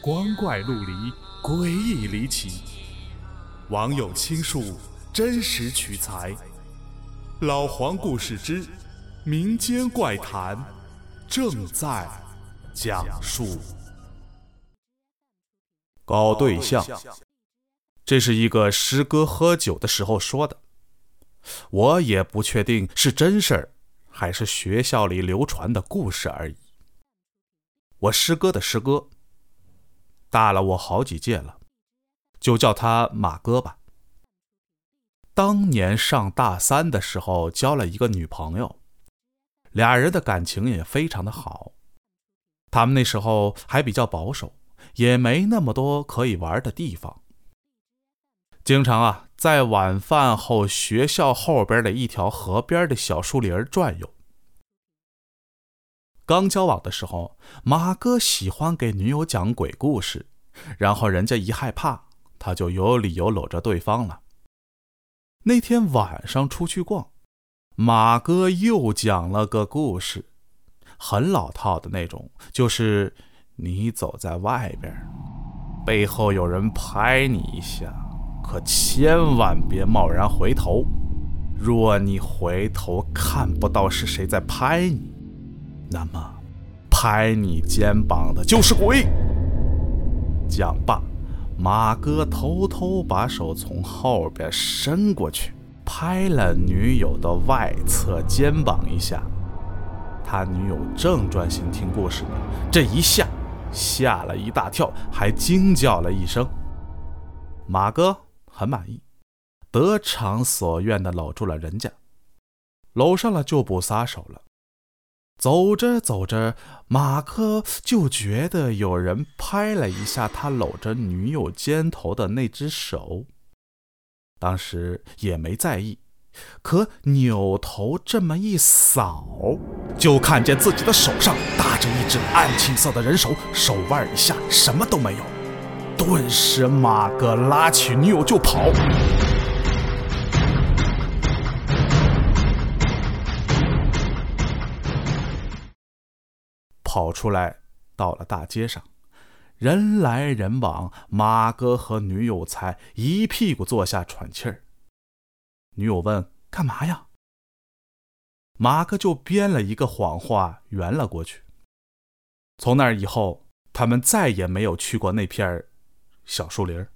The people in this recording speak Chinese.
光怪陆离，诡异离奇。网友倾述，真实取材。老黄故事之民间怪谈正在讲述。搞对象，这是一个师哥喝酒的时候说的，我也不确定是真事儿，还是学校里流传的故事而已。我师哥的师哥。大了我好几届了，就叫他马哥吧。当年上大三的时候交了一个女朋友，俩人的感情也非常的好。他们那时候还比较保守，也没那么多可以玩的地方，经常啊在晚饭后学校后边的一条河边的小树林转悠。刚交往的时候，马哥喜欢给女友讲鬼故事，然后人家一害怕，他就有理由搂着对方了。那天晚上出去逛，马哥又讲了个故事，很老套的那种，就是你走在外边，背后有人拍你一下，可千万别贸然回头，若你回头看不到是谁在拍你。那么，拍你肩膀的就是鬼。讲罢，马哥偷偷把手从后边伸过去，拍了女友的外侧肩膀一下。他女友正专心听故事呢，这一下吓了一大跳，还惊叫了一声。马哥很满意，得偿所愿的搂住了人家，搂上了就不撒手了。走着走着，马克就觉得有人拍了一下他搂着女友肩头的那只手。当时也没在意，可扭头这么一扫，就看见自己的手上搭着一只暗青色的人手，手腕以下什么都没有。顿时，马哥拉起女友就跑。跑出来，到了大街上，人来人往，马哥和女友才一屁股坐下喘气儿。女友问：“干嘛呀？”马哥就编了一个谎话圆了过去。从那以后，他们再也没有去过那片小树林儿。